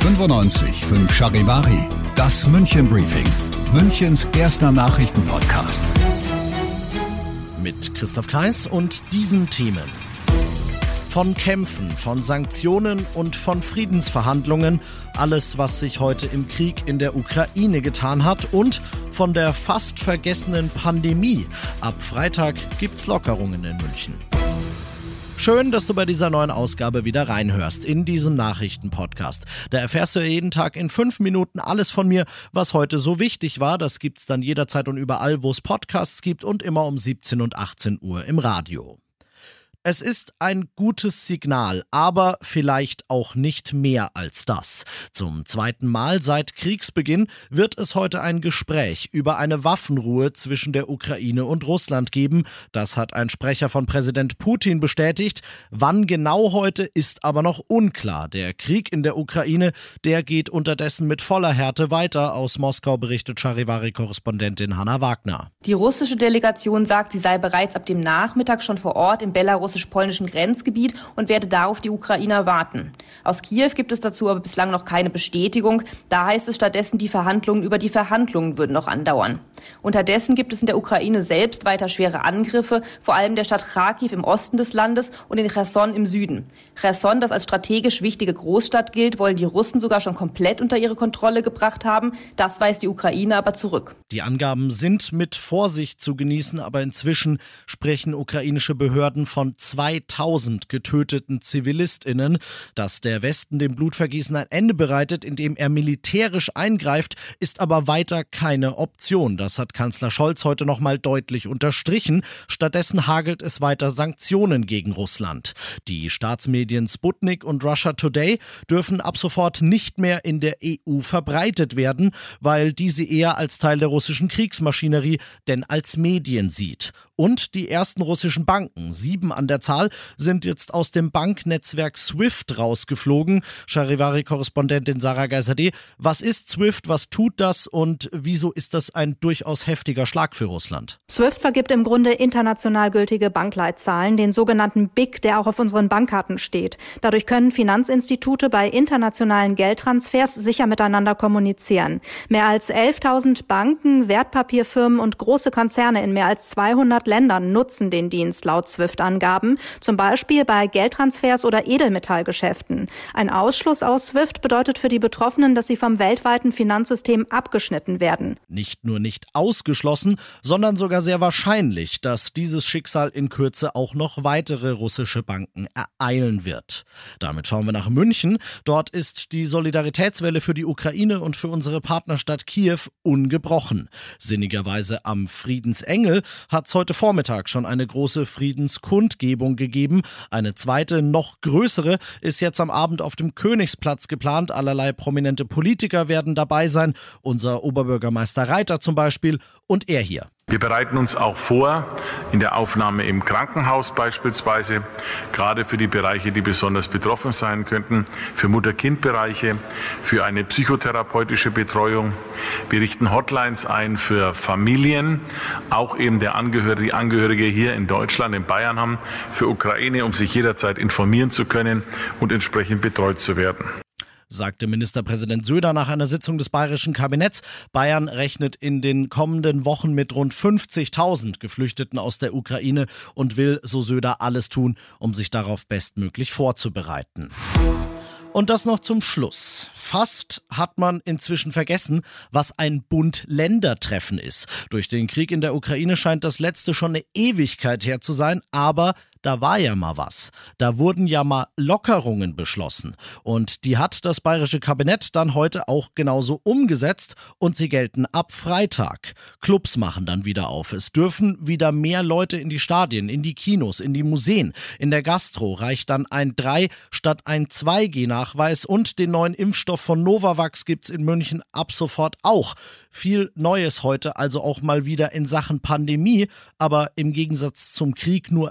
95 Charivari, das München Briefing, Münchens erster Nachrichtenpodcast. Mit Christoph Kreis und diesen Themen. Von Kämpfen, von Sanktionen und von Friedensverhandlungen, alles, was sich heute im Krieg in der Ukraine getan hat und von der fast vergessenen Pandemie. Ab Freitag gibt's Lockerungen in München. Schön, dass du bei dieser neuen Ausgabe wieder reinhörst in diesem Nachrichtenpodcast. Da erfährst du jeden Tag in fünf Minuten alles von mir, was heute so wichtig war. Das gibt's dann jederzeit und überall, wo es Podcasts gibt und immer um 17 und 18 Uhr im Radio. Es ist ein gutes Signal, aber vielleicht auch nicht mehr als das. Zum zweiten Mal seit Kriegsbeginn wird es heute ein Gespräch über eine Waffenruhe zwischen der Ukraine und Russland geben. Das hat ein Sprecher von Präsident Putin bestätigt. Wann genau heute ist aber noch unklar. Der Krieg in der Ukraine, der geht unterdessen mit voller Härte weiter. Aus Moskau berichtet Charivari-Korrespondentin Hanna Wagner. Die russische Delegation sagt, sie sei bereits ab dem Nachmittag schon vor Ort in Belarus russisch-polnischen Grenzgebiet und werde darauf die Ukrainer warten. Aus Kiew gibt es dazu aber bislang noch keine Bestätigung. Da heißt es stattdessen, die Verhandlungen über die Verhandlungen würden noch andauern. Unterdessen gibt es in der Ukraine selbst weiter schwere Angriffe, vor allem der Stadt Kharkiv im Osten des Landes und in Cherson im Süden. Cherson, das als strategisch wichtige Großstadt gilt, wollen die Russen sogar schon komplett unter ihre Kontrolle gebracht haben. Das weist die Ukraine aber zurück. Die Angaben sind mit Vorsicht zu genießen, aber inzwischen sprechen ukrainische Behörden von 2000 getöteten ZivilistInnen. Dass der Westen dem Blutvergießen ein Ende bereitet, indem er militärisch eingreift, ist aber weiter keine Option. Das hat Kanzler Scholz heute nochmal deutlich unterstrichen. Stattdessen hagelt es weiter Sanktionen gegen Russland. Die Staatsmedien Sputnik und Russia Today dürfen ab sofort nicht mehr in der EU verbreitet werden, weil diese eher als Teil der russischen Kriegsmaschinerie denn als Medien sieht. Und die ersten russischen Banken, sieben an der Zahl, sind jetzt aus dem Banknetzwerk SWIFT rausgeflogen. Charivari-Korrespondentin Sarah Geiserde, was ist SWIFT, was tut das und wieso ist das ein durchaus heftiger Schlag für Russland? SWIFT vergibt im Grunde international gültige Bankleitzahlen, den sogenannten BIC, der auch auf unseren Bankkarten steht. Dadurch können Finanzinstitute bei internationalen Geldtransfers sicher miteinander kommunizieren. Mehr als 11.000 Banken, Wertpapierfirmen und große Konzerne in mehr als 200 Ländern nutzen den Dienst laut SWIFT-Angaben, zum Beispiel bei Geldtransfers oder Edelmetallgeschäften. Ein Ausschluss aus SWIFT bedeutet für die Betroffenen, dass sie vom weltweiten Finanzsystem abgeschnitten werden. Nicht nur nicht ausgeschlossen, sondern sogar sehr wahrscheinlich, dass dieses Schicksal in Kürze auch noch weitere russische Banken ereilen wird. Damit schauen wir nach München. Dort ist die Solidaritätswelle für die Ukraine und für unsere Partnerstadt Kiew ungebrochen. Sinnigerweise am Friedensengel hat es heute Vormittag schon eine große Friedenskundgebung gegeben. Eine zweite, noch größere, ist jetzt am Abend auf dem Königsplatz geplant. Allerlei prominente Politiker werden dabei sein. Unser Oberbürgermeister Reiter zum Beispiel und er hier. Wir bereiten uns auch vor, in der Aufnahme im Krankenhaus beispielsweise, gerade für die Bereiche, die besonders betroffen sein könnten, für Mutter-Kind-Bereiche, für eine psychotherapeutische Betreuung. Wir richten Hotlines ein für Familien, auch eben der Angehörige, die Angehörige hier in Deutschland, in Bayern haben, für Ukraine, um sich jederzeit informieren zu können und entsprechend betreut zu werden sagte Ministerpräsident Söder nach einer Sitzung des bayerischen Kabinetts. Bayern rechnet in den kommenden Wochen mit rund 50.000 Geflüchteten aus der Ukraine und will, so Söder, alles tun, um sich darauf bestmöglich vorzubereiten. Und das noch zum Schluss. Fast hat man inzwischen vergessen, was ein Bund-Länder-Treffen ist. Durch den Krieg in der Ukraine scheint das letzte schon eine Ewigkeit her zu sein, aber da war ja mal was. Da wurden ja mal Lockerungen beschlossen. Und die hat das bayerische Kabinett dann heute auch genauso umgesetzt und sie gelten ab Freitag. Clubs machen dann wieder auf. Es dürfen wieder mehr Leute in die Stadien, in die Kinos, in die Museen. In der Gastro reicht dann ein 3 statt ein 2G-Nachweis und den neuen Impfstoff von Novavax gibt's in München ab sofort auch. Viel Neues heute also auch mal wieder in Sachen Pandemie, aber im Gegensatz zum Krieg nur